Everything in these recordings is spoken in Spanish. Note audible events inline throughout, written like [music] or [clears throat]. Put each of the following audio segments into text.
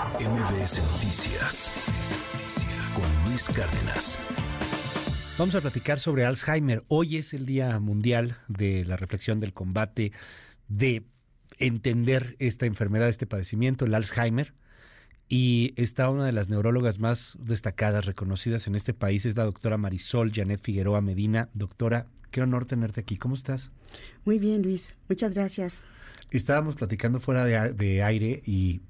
MBS Noticias con Luis Cárdenas. Vamos a platicar sobre Alzheimer. Hoy es el Día Mundial de la Reflexión del Combate, de entender esta enfermedad, este padecimiento, el Alzheimer. Y está una de las neurólogas más destacadas, reconocidas en este país, es la doctora Marisol Janet Figueroa Medina. Doctora, qué honor tenerte aquí. ¿Cómo estás? Muy bien, Luis. Muchas gracias. Estábamos platicando fuera de, de aire y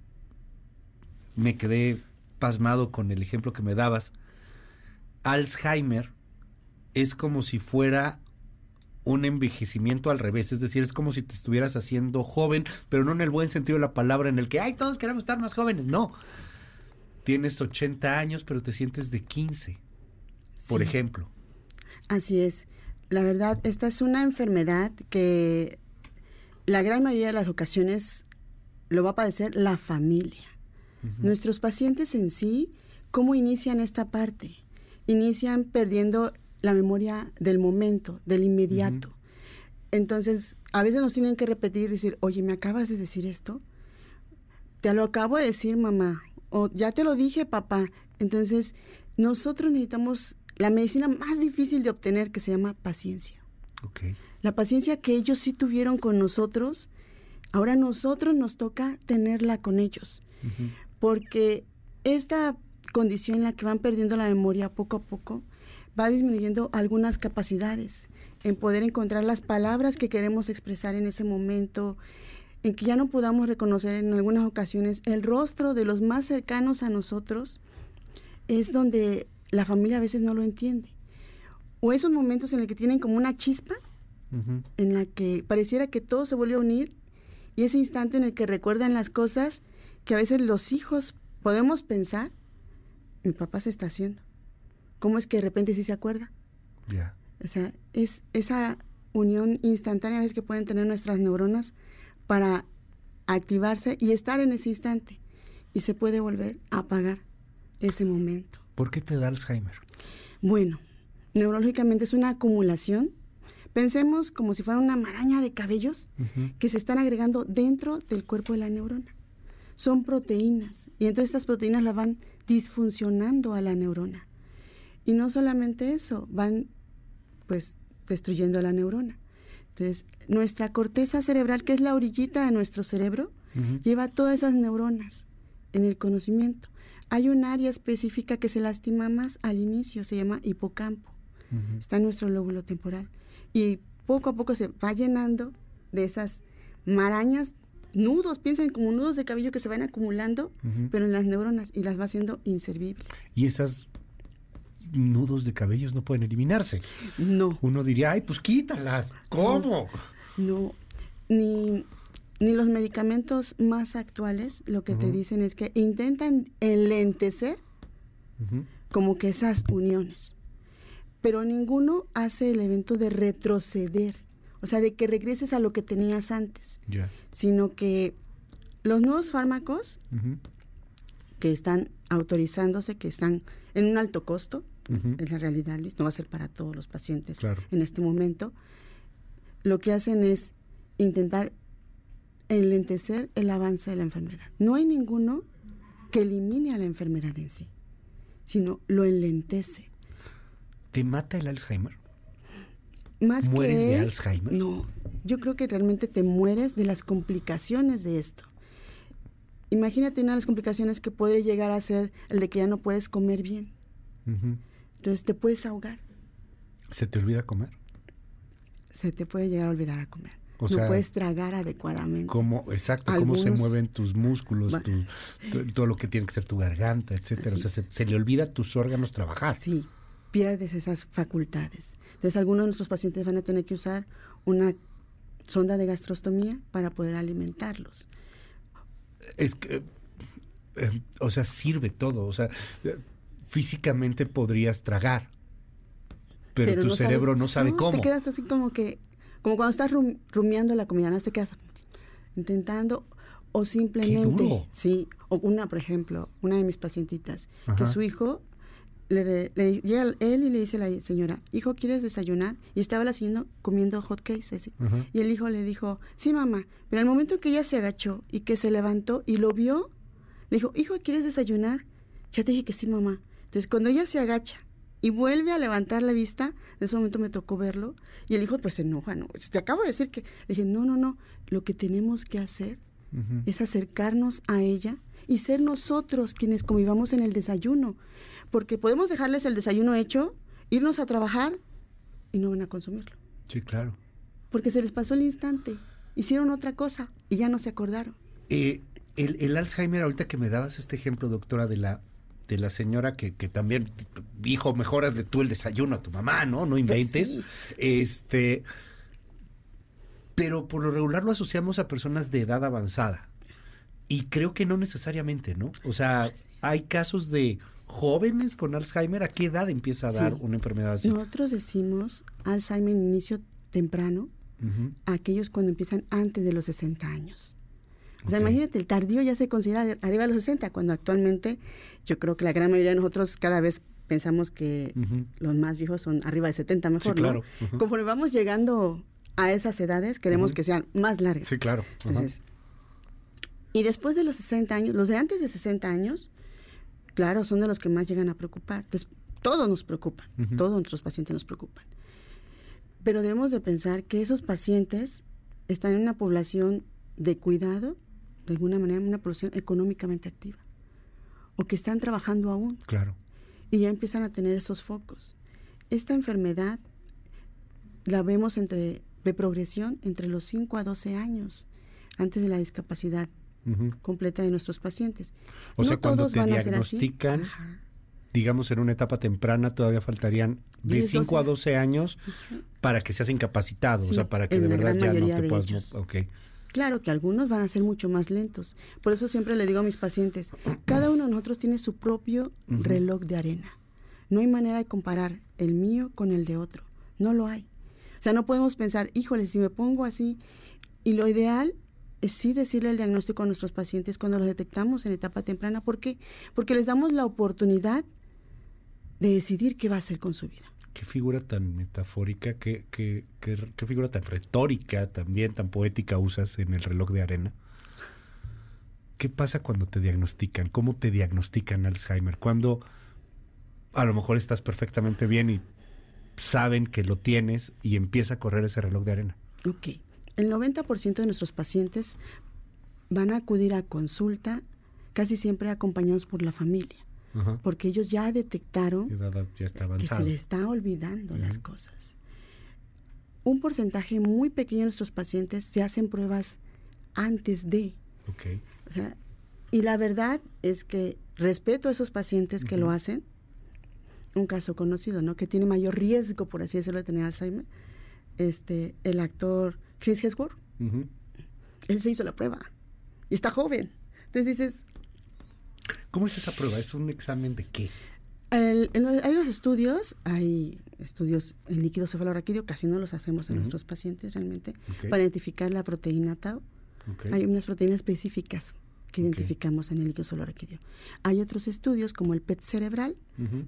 me quedé pasmado con el ejemplo que me dabas. Alzheimer es como si fuera un envejecimiento al revés, es decir, es como si te estuvieras haciendo joven, pero no en el buen sentido de la palabra, en el que, ay, todos queremos estar más jóvenes, no. Tienes 80 años, pero te sientes de 15, por Sí. ejemplo. Así es. La verdad, esta es una enfermedad que la gran mayoría de las ocasiones lo va a padecer la familia. Nuestros pacientes en sí, ¿cómo inician esta parte? Inician perdiendo la memoria del momento, del inmediato. Entonces, a veces nos tienen que repetir, decir, oye, ¿me acabas de decir esto? Te lo acabo de decir, mamá. O ya te lo dije, papá. Entonces, nosotros necesitamos la medicina más difícil de obtener que se llama paciencia. Ok. La paciencia que ellos sí tuvieron con nosotros, ahora nosotros nos toca tenerla con ellos. Porque esta condición en la que van perdiendo la memoria poco a poco va disminuyendo algunas capacidades en poder encontrar las palabras que queremos expresar en ese momento, en que ya no podamos reconocer en algunas ocasiones el rostro de los más cercanos a nosotros, es donde la familia a veces no lo entiende. O esos momentos en los que tienen como una chispa, en la que pareciera que todo se vuelve a unir, y ese instante en el que recuerdan las cosas que a veces los hijos podemos pensar, mi papá se está haciendo. ¿Cómo es que de repente sí se acuerda? Ya. O sea, es esa unión instantánea a veces que pueden tener nuestras neuronas para activarse y estar en ese instante. Y se puede volver a apagar ese momento. ¿Por qué te da Alzheimer? Bueno, neurológicamente es una acumulación. Pensemos como si fuera una maraña de cabellos que se están agregando dentro del cuerpo de la neurona. Son proteínas y entonces estas proteínas las van disfuncionando a la neurona. Y no solamente eso, van pues destruyendo a la neurona. Entonces, nuestra corteza cerebral, que es la orillita de nuestro cerebro, lleva todas esas neuronas en el conocimiento. Hay un área específica que se lastima más al inicio, se llama hipocampo está en nuestro lóbulo temporal. Y poco a poco se va llenando de esas marañas, nudos, piensen como nudos de cabello que se van acumulando, pero en las neuronas y las va haciendo inservibles. Y esas nudos de cabellos no pueden eliminarse. No, Uno diría, ay, pues quítalas. ¿Cómo? no, ni, ni los medicamentos más actuales lo que te dicen es que intentan enlentecer como que esas uniones. Pero ninguno hace el evento de retroceder, o sea, de que regreses a lo que tenías antes. Sino que los nuevos fármacos que están autorizándose, que están en un alto costo, es la realidad, Luis, no va a ser para todos los pacientes Claro. en este momento, lo que hacen es intentar enlentecer el avance de la enfermedad. No hay ninguno que elimine a la enfermedad en sí, sino lo enlentece. ¿Te mata el Alzheimer? Más ¿Mueres que de Alzheimer? No, yo creo que realmente te mueres de las complicaciones de esto. Imagínate una de las complicaciones que puede llegar a ser el de que ya no puedes comer bien. Entonces te puedes ahogar, ¿Se te olvida comer? se te puede llegar a olvidar a comer. O no sea, puedes tragar adecuadamente. ¿Cómo, exacto, cómo se mueven tus músculos, Va- tu- tu- todo lo que tiene que ser tu garganta, etcétera. O sea, se, se le olvida a tus órganos trabajar. Sí, pierdes esas facultades. Entonces algunos de nuestros pacientes van a tener que usar una sonda de gastrostomía para poder alimentarlos. Es que, eh, o sea, sirve todo. O sea, físicamente podrías tragar, pero, tu no cerebro sabes- no sabe cómo. Te quedas así como que, como cuando estás rum- rumiando la comida, ¿no? Te quedas intentando o simplemente... duro. Sí, o una, por ejemplo, una de mis pacientitas, que su hijo, le, le- llega él y le dice a la señora, hijo, ¿quieres desayunar? Y estaba la señora comiendo hot cakes, así. Y el hijo le dijo, sí, mamá, pero al momento que ella se agachó y que se levantó y lo vio, Le dijo, hijo, ¿quieres desayunar? Ya te dije que sí, mamá. Entonces, cuando ella se agacha y vuelve a levantar la vista, en ese momento me tocó verlo, y el hijo pues se enoja, ¿no? Te acabo de decir que, le dije, no, no, no, lo que tenemos que hacer es acercarnos a ella y ser nosotros quienes convivamos en el desayuno, porque podemos dejarles el desayuno hecho, irnos a trabajar y no van a consumirlo. Sí, claro. Porque se les pasó el instante, hicieron otra cosa y ya no se acordaron. Eh, el, el, Alzheimer, ahorita que me dabas este ejemplo, doctora, de la de la señora que, que también, hijo, mejoras de tú el desayuno a tu mamá, ¿no? No inventes. Este, pero por lo regular lo asociamos a personas de edad avanzada. Y creo que no necesariamente, ¿no? O sea, hay casos de jóvenes con Alzheimer. ¿A qué edad empieza a dar una enfermedad así? Nosotros decimos Alzheimer en inicio temprano, aquellos cuando empiezan antes de los 60 años. O sea, imagínate, el tardío ya se considera arriba de los 60, cuando actualmente yo creo que la gran mayoría de nosotros cada vez pensamos que los más viejos son arriba de 70 mejor, sí, claro. ¿no? Conforme vamos llegando a esas edades, queremos que sean más largas. Sí, claro. Entonces, y después de los 60 años, los de antes de 60 años, claro, son de los que más llegan a preocupar. Todos nos preocupan, todos nuestros pacientes nos preocupan. Pero debemos de pensar que esos pacientes están en una población de cuidado de alguna manera una población económicamente activa o que están trabajando aún. Claro. Y ya empiezan a tener esos focos. Esta enfermedad la vemos entre de progresión entre los 5 a 12 años antes de la discapacidad completa de nuestros pacientes. O sea, cuando te diagnostican, digamos en una etapa temprana, todavía faltarían de 5 a 12 años para que seas incapacitado, o sea, para que de verdad ya no te puedas... Okay. Claro que algunos van a ser mucho más lentos. Por eso siempre le digo a mis pacientes, [clears throat] cada uno de nosotros tiene su propio reloj de arena. No hay manera de comparar el mío con el de otro. No lo hay. O sea, no podemos pensar, híjole, si me pongo así. Y lo ideal sí decirle el diagnóstico a nuestros pacientes cuando los detectamos en etapa temprana. ¿Por qué? Porque les damos la oportunidad de decidir qué va a hacer con su vida qué figura tan metafórica, qué, qué, qué, figura tan retórica también, tan poética usas en el reloj de arena. ¿Qué pasa cuando te diagnostican? ¿Cómo te diagnostican Alzheimer? Cuando a lo mejor estás perfectamente bien y saben que lo tienes y empieza a correr ese reloj de arena. Ok. El 90% de nuestros pacientes van a acudir a consulta casi siempre acompañados por la familia porque ellos ya detectaron que se le está olvidando las cosas. Un porcentaje muy pequeño de nuestros pacientes se hacen pruebas antes de. y la verdad es que respeto a esos pacientes que lo hacen. Un caso conocido, ¿no? Que tiene mayor riesgo, por así decirlo, de tener Alzheimer. Este, el actor Chris Hemsworth. Él se hizo la prueba. Y está joven. Entonces dices, ¿Cómo es esa prueba? ¿Es un examen de qué? hay los estudios, hay estudios en líquido cefalorraquídeo, casi no los hacemos en nuestros pacientes realmente, para identificar la proteína tau. Hay unas proteínas específicas que identificamos en el líquido cefalorraquídeo. Hay otros estudios como el PET cerebral,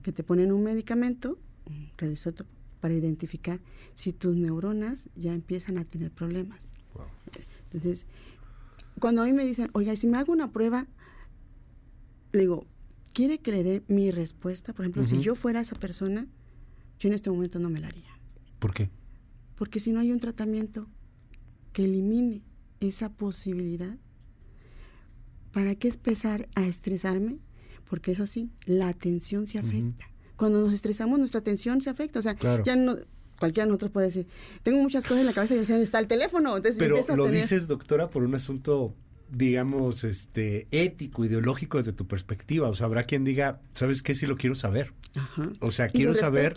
que te ponen un medicamento, un radioisótopo, para identificar si tus neuronas ya empiezan a tener problemas. Entonces, cuando a mí me dicen, oiga, si me hago una prueba, le digo, ¿quiere que le dé mi respuesta? Por ejemplo, si yo fuera esa persona, yo en este momento no me la haría. ¿Por qué? Porque si no hay un tratamiento que elimine esa posibilidad, ¿para qué empezar a estresarme? Porque eso sí, la atención se afecta. Cuando nos estresamos, nuestra atención se afecta. O sea, ya no, cualquiera de nosotros puede decir, tengo muchas cosas en la cabeza y no está el teléfono. Pero lo dices, doctora, por un asunto digamos, este, ético, ideológico desde tu perspectiva. O sea, habrá quien diga, ¿sabes qué? Sí lo quiero saber. O sea, quiero saber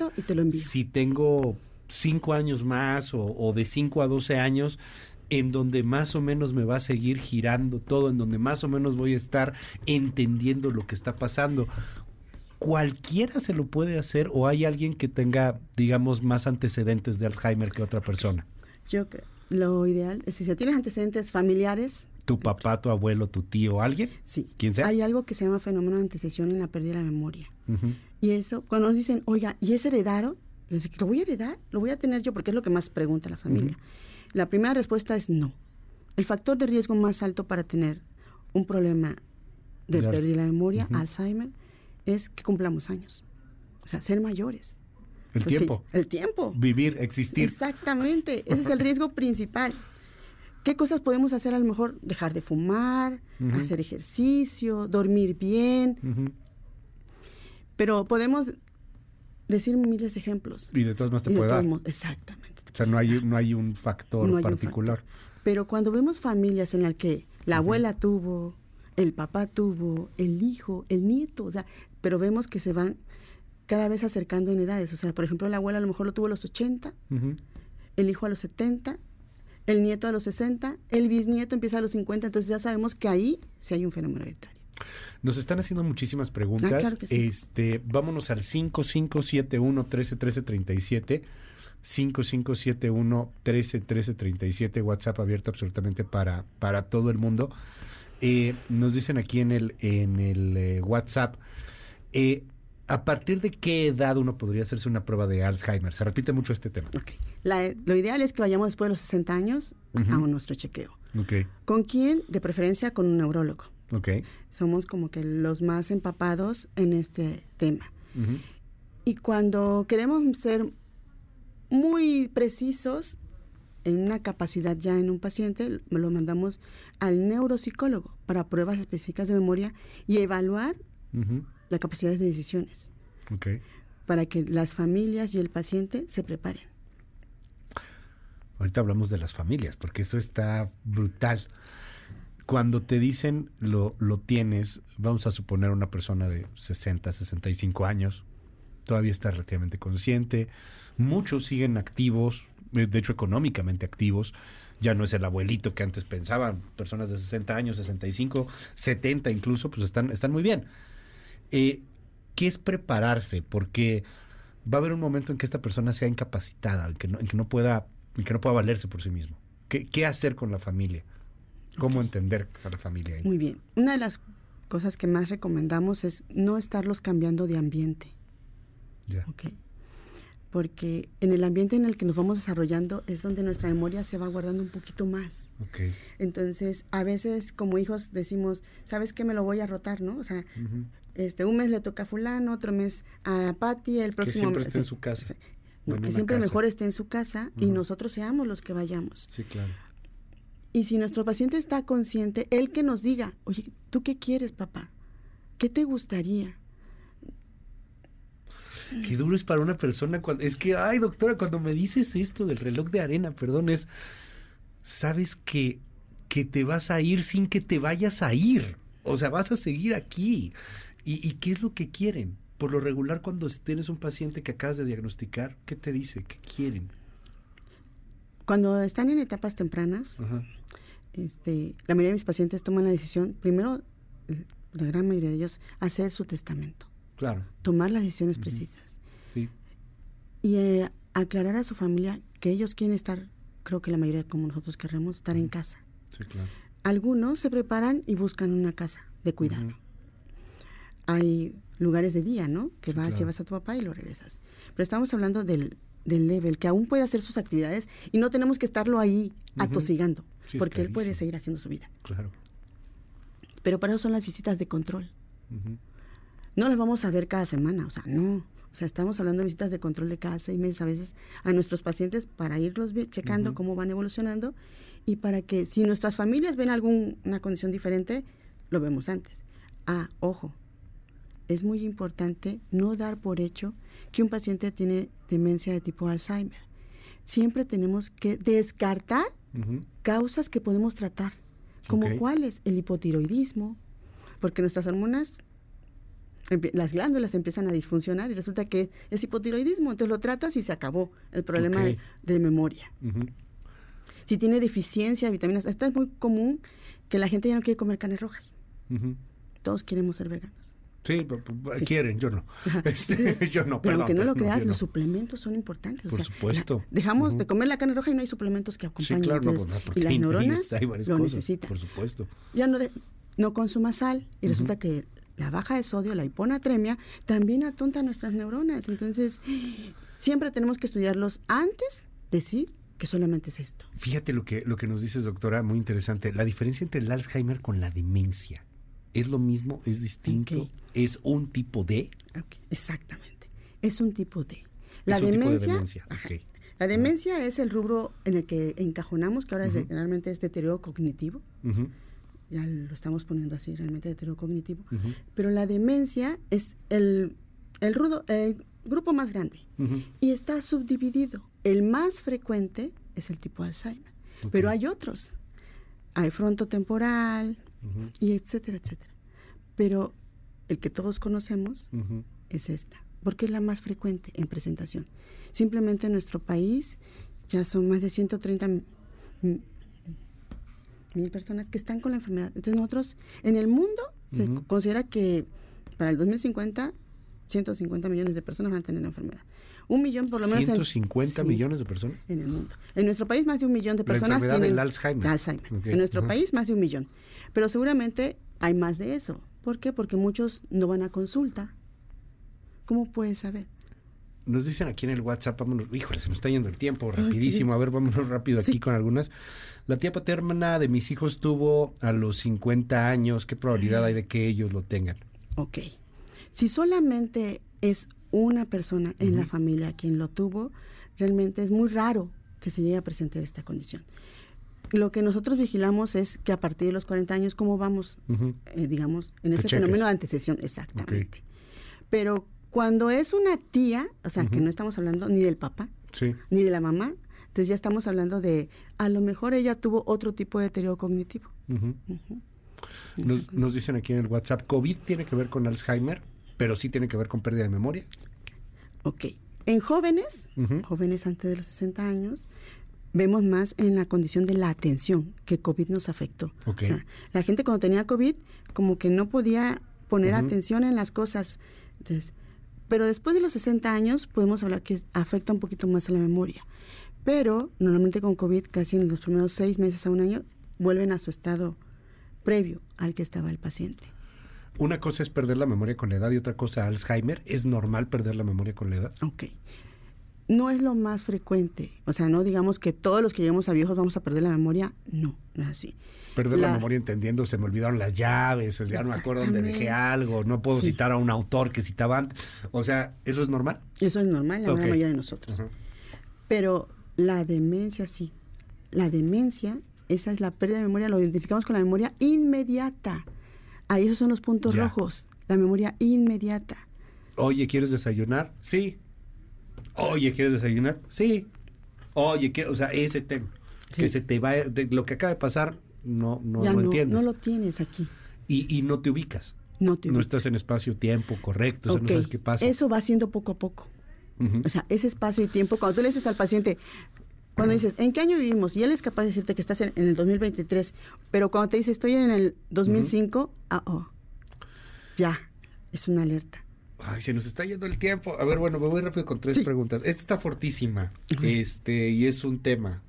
si tengo cinco años más o, de cinco a doce años en donde más o menos me va a seguir girando todo, en donde más o menos voy a estar entendiendo lo que está pasando. ¿Cualquiera se lo puede hacer o hay alguien que tenga, digamos, más antecedentes de Alzheimer que otra persona? Yo creo, lo ideal es si tienes antecedentes familiares, tu papá, tu abuelo, tu tío, alguien. Sí. ¿Quién sea? Hay algo que se llama fenómeno de antecesión en la pérdida de la memoria. Y eso, cuando nos dicen, oiga, ¿y es heredado? ¿Lo voy a heredar? ¿Lo voy a tener yo? Porque es lo que más pregunta la familia. La primera respuesta es no. El factor de riesgo más alto para tener un problema de pérdida de la memoria, Ujú. Alzheimer, es que cumplamos años. O sea, ser mayores. El que- tiempo. el tiempo. Vivir, existir. Exactamente, [laughs] ese es el riesgo principal. ¿Qué cosas podemos hacer? A lo mejor dejar de fumar, hacer ejercicio, dormir bien, pero podemos decir miles de ejemplos. Y de todas maneras te puede dar. modos, exactamente. te O sea, no hay, no hay un factor No hay un particular. Pero cuando vemos familias en las que la abuela tuvo, el papá tuvo, el hijo, el nieto, o sea, pero vemos que se van cada vez acercando en edades. O sea, por ejemplo, la abuela a lo mejor lo tuvo a los 80, Ujú. el hijo a los 70, el nieto a los 60, el bisnieto empieza a los 50, entonces ya sabemos que ahí sí hay un fenómeno hereditario. Nos están haciendo muchísimas preguntas. Ah, claro que sí. Este, vámonos al 5571 131337. 5571 131337 WhatsApp abierto absolutamente para, para todo el mundo. Eh, nos dicen aquí en el, en el eh, WhatsApp, eh, ¿a partir de qué edad uno podría hacerse una prueba de Alzheimer? Se repite mucho este tema. Ok. La- lo ideal es que vayamos después de los 60 años Ujú. a nuestro chequeo. Ok, ¿Con quién? De preferencia con un neurólogo. ok. Somos como que los más empapados en este tema. Y cuando queremos ser muy precisos en una capacidad ya en un paciente, lo mandamos al neuropsicólogo para pruebas específicas de memoria y evaluar. La capacidad de decisiones para que las familias y el paciente se preparen. Ahorita hablamos de las familias, porque eso está brutal. Cuando te dicen lo, lo tienes, vamos a suponer una persona de 60, 65 años, todavía está relativamente consciente, muchos siguen activos, eh, de hecho económicamente activos, ya no es el abuelito que antes pensaban, personas de 60 años, 65, 70 incluso, pues están, están muy bien. Eh, ¿Qué es prepararse? Porque va a haber un momento en que esta persona sea incapacitada, en que no, en que no pueda, en que no pueda valerse por sí mismo. ¿Qué, qué hacer con la familia? ¿Cómo entender a la familia ahí? Muy bien. Una de las cosas que más recomendamos es no estarlos cambiando de ambiente. Ya. ¿ok? Porque en el ambiente en el que nos vamos desarrollando es donde nuestra memoria se va guardando un poquito más. Ok. Entonces, a veces como hijos decimos, ¿sabes qué? Me lo voy a rotar, ¿no? O sea. Este, un mes le toca a fulano, otro mes a Patty, el Que próximo siempre mes- esté en su casa. sí. No, que siempre casa. mejor esté en su casa y nosotros seamos los que vayamos. Sí, claro. Y si nuestro paciente está consciente, él que nos diga, oye, ¿tú qué quieres, papá? ¿Qué te gustaría? Qué duro es para una persona cuando... Es que, ay, doctora, cuando me dices esto del reloj de arena, perdón, es... Sabes que, que te vas a ir sin que te vayas a ir. O sea, vas a seguir aquí. ¿Y, y qué es lo que quieren? Por lo regular, cuando tienes un paciente que acabas de diagnosticar, ¿qué te dice? ¿Qué quieren? Cuando están en etapas tempranas, Ajá. este, la mayoría de mis pacientes toman la decisión, primero, la gran mayoría de ellos, hacer su testamento, Claro. tomar las decisiones precisas Sí. y eh, aclarar a su familia que ellos quieren estar, creo que la mayoría como nosotros queremos, estar en casa. Sí, claro. Algunos se preparan y buscan una casa de cuidado. Hay lugares de día, ¿no? Que vas, claro. llevas a tu papá y lo regresas. Pero estamos hablando del, del level, que aún puede hacer sus actividades y no tenemos que estarlo ahí atosigando, Sí, porque él puede seguir haciendo su vida. Claro. Pero para eso son las visitas de control. No las vamos a ver cada semana, o sea, no. O sea, estamos hablando de visitas de control de cada seis meses a veces a nuestros pacientes para irlos checando cómo van evolucionando y para que si nuestras familias ven alguna condición diferente, lo vemos antes. Ah, ojo, es muy importante no dar por hecho que un paciente tiene demencia de tipo Alzheimer. Siempre tenemos que descartar causas que podemos tratar, como Ok. cuáles, el hipotiroidismo, porque nuestras hormonas, las glándulas empiezan a disfuncionar y resulta que es hipotiroidismo, entonces lo tratas y se acabó el problema de, de memoria. Si tiene deficiencia de vitaminas, esta es muy común que la gente ya no quiere comer carnes rojas, todos queremos ser veganos. Sí, Sí. quieren, yo no. Este, [laughs] yo no, Pero perdón, aunque no lo creas, los no. suplementos son importantes. o Por sea, supuesto. la- dejamos de comer la carne roja y no hay suplementos que Sí, acompañen. claro, no, entonces, pues la y las [laughs] neuronas hay varias lo cosas, necesitan. por supuesto. ya no, de- no consuma sal y resulta que la baja de sodio, la hiponatremia, también atonta nuestras neuronas. Entonces, siempre tenemos que estudiarlos antes de decir que solamente es esto. Fíjate lo que, lo que nos dices, doctora, muy interesante. La diferencia entre el Alzheimer con la demencia. ¿Es lo mismo? ¿Es distinto? Ok. ¿Es un tipo de? Ok, Exactamente. Es un tipo de. Es un tipo de demencia. La demencia es el rubro en el que encajonamos, que ahora es realmente es deterioro cognitivo. Ya lo estamos poniendo así, realmente deterioro cognitivo. Pero la demencia es el, el, rudo, el grupo más grande y está subdividido. El más frecuente es el tipo Alzheimer, pero hay otros. Hay frontotemporal y etcétera, etcétera. Pero el que todos conocemos es esta, porque es la más frecuente en presentación. Simplemente en nuestro país ya son más de 130 m- m- mil personas que están con la enfermedad. Entonces nosotros, en el mundo, se considera que para el 2050, 150 millones de personas van a tener la enfermedad. Un millón por lo menos en- 150 sí, millones de personas. en el mundo. En nuestro país más de un millón de La personas enfermedad tienen del Alzheimer. En nuestro país más de un millón. Pero seguramente hay más de eso. ¿Por qué? Porque muchos no van a consulta. ¿Cómo puedes saber? Nos dicen aquí en el WhatsApp, vámonos, híjole, se nos está yendo el tiempo rapidísimo. A ver, vámonos rápido aquí Sí. con algunas. La tía paterna de mis hijos tuvo a los 50 años. ¿Qué probabilidad hay de que ellos lo tengan? Ok. Si solamente es una persona en la familia quien lo tuvo, realmente es muy raro que se llegue a presentar esta condición. Lo que nosotros vigilamos es que a partir de los 40 años, ¿cómo vamos, eh, digamos, en ese cheques. fenómeno de antecesión? Exactamente. Pero cuando es una tía, o sea, que no estamos hablando ni del papá, Sí. ni de la mamá, entonces ya estamos hablando de, a lo mejor ella tuvo otro tipo de deterioro cognitivo. Nos, nos dicen aquí en el WhatsApp, COVID tiene que ver con Alzheimer, pero sí tiene que ver con pérdida de memoria. Ok. En jóvenes, jóvenes antes de los 60 años, vemos más en la condición de la atención que COVID nos afectó. Ok. O sea, la gente cuando tenía COVID como que no podía poner atención en las cosas. Entonces, pero después de los 60 años podemos hablar que afecta un poquito más a la memoria. Pero normalmente con COVID, casi en los primeros seis meses a un año, vuelven a su estado previo al que estaba el paciente. Una cosa es perder la memoria con la edad y otra cosa Alzheimer. ¿Es normal perder la memoria con la edad? Ok. No es lo más frecuente. O sea, no digamos que todos los que lleguemos a viejos vamos a perder la memoria. No, no es así. Perder la, La- memoria entendiendo, se me olvidaron las llaves, o sea, ya no me acuerdo dónde dejé algo, no puedo Sí. citar a un autor que citaba antes. O sea, ¿eso es normal? Eso es normal en la Ok. gran mayoría de nosotros. Pero la demencia sí. La demencia, esa es la pérdida de memoria, lo identificamos con la memoria inmediata. Ahí esos son los puntos Ya. rojos. La memoria inmediata. Oye, ¿quieres desayunar? Sí. Oye, ¿quieres desayunar? Sí. Oye, ¿qué? o sea, ese tema. Que se te va, de lo que acaba de pasar, no, no ya lo no, entiendes. no lo tienes aquí. y, y no te ubicas. No te No ubicas. estás en espacio-tiempo correcto, o sea, no sabes qué pasa. Eso va siendo poco a poco. O sea, ese espacio y tiempo, cuando tú le dices al paciente, cuando dices, ¿en qué año vivimos? Y él es capaz de decirte que estás en, en el 2023, pero cuando te dice, estoy en el 2005, ah, oh, ya, es una alerta. Ay, se nos está yendo el tiempo. A ver, bueno, me voy rápido con tres Sí. preguntas. Esta está fortísima. Este, y es un tema.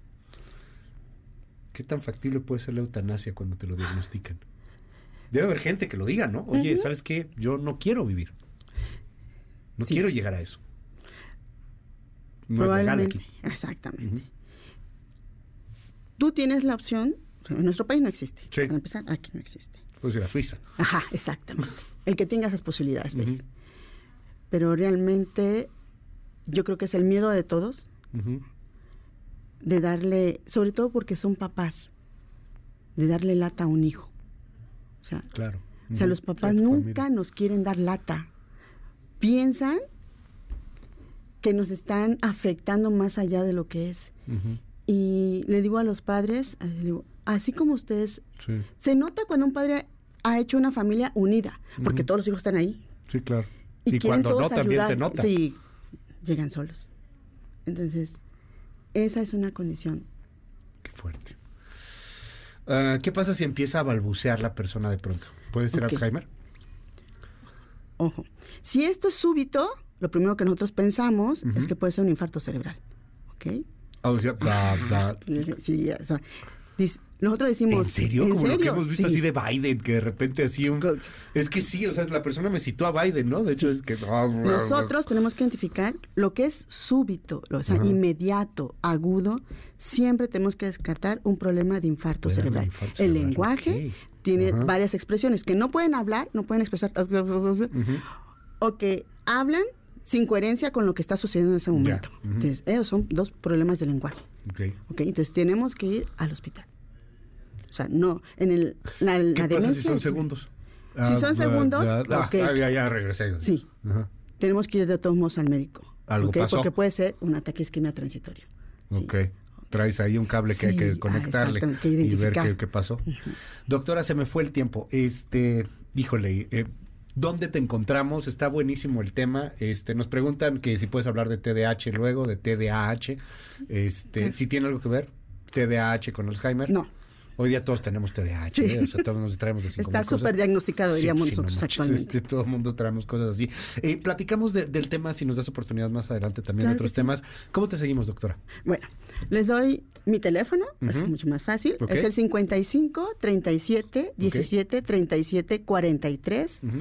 ¿Qué tan factible puede ser la eutanasia cuando te lo diagnostican? Debe haber gente que lo diga, ¿no? Oye. ¿sabes qué? Yo no quiero vivir. No Sí. quiero llegar a eso. No Probablemente. aquí. Exactamente. Tú tienes la opción, en nuestro país no existe. Sí. Para empezar, aquí no existe. Puede ser a Suiza. Ajá, exactamente. El que tenga esas posibilidades de ir. Pero realmente yo creo que es el miedo de todos de darle, sobre todo porque son papás, de darle lata a un hijo. O sea, Claro. o sea los papás nunca nos quieren dar lata. Piensan que nos están afectando más allá de lo que es. Y le digo a los padres, eh, digo, así como ustedes, Sí, se nota cuando un padre ha hecho una familia unida, porque todos los hijos están ahí. sí, claro. Y, cuando no, también se nota. Sí, llegan solos. Entonces, esa es una condición. Qué fuerte. Ah, ¿Qué pasa si empieza a balbucear la persona de pronto? ¿Puede ser. Alzheimer? Ojo, si esto es súbito, lo primero que nosotros pensamos es que puede ser un infarto cerebral. ¿Ok? Ah, o sea, da- da- Sí, o sea, nosotros decimos... ¿En serio? Como lo que serio? hemos visto Sí. así de Biden, que de repente así un... Es que sí, o sea, la persona me citó a Biden, ¿no? De hecho, es que... Nosotros tenemos que identificar lo que es súbito, o sea, Ajá. inmediato, agudo. Siempre tenemos que descartar un problema de infarto cerebral. infarto El cerebral, lenguaje, ok. tiene Ajá. varias expresiones que no pueden hablar, no pueden expresar, o que hablan sin coherencia con lo que está sucediendo en ese momento. ujú. Entonces, esos son dos problemas de lenguaje. Ok. ¿ok? Entonces, tenemos que ir al hospital. O sea, no, en el, la, la ¿Qué pasa si son segundos? Si son segundos, ah, ah, ya, ya regresé. Sí. Tenemos que ir de todos modos al médico. Algo ¿ok? pasó. Porque puede ser un ataque isquemia transitorio. Sí. Ok. Traes ahí un cable que hay que ah, conectarle que y ver qué pasó. Doctora, se me fue el tiempo. Este, híjole, eh, ¿dónde te encontramos? Está buenísimo el tema. Este, nos preguntan que si puedes hablar de TDAH luego, de TDAH. Este, si tiene algo que ver TDAH con Alzheimer. No, Hoy día todos tenemos TDAH, Sí. ¿eh? o sea, todos nos traemos de [laughs] cinco está súper diagnosticado, diríamos sí, no nosotros manches, actualmente. este, todo el mundo traemos cosas así. Eh, platicamos de- del tema, si nos das oportunidad más adelante también Claro de otros temas. ¿Cómo te seguimos, doctora? Bueno, les doy mi teléfono, es Ujú. mucho más fácil. Es el 55 37 17 37 43. Ujú.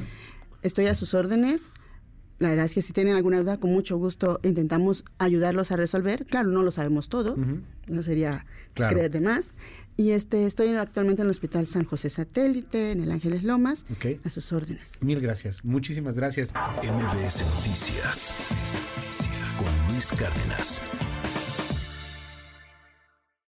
Estoy a sus órdenes. La verdad es que si tienen alguna duda, con mucho gusto intentamos ayudarlos a resolver. Claro, no lo sabemos todo, no sería Claro. creer de más. Y este, estoy actualmente en el Hospital San José Satélite, en el Ángeles Lomas, Ok. a sus órdenes. Mil gracias, muchísimas gracias. MBS Noticias con Luis Cárdenas.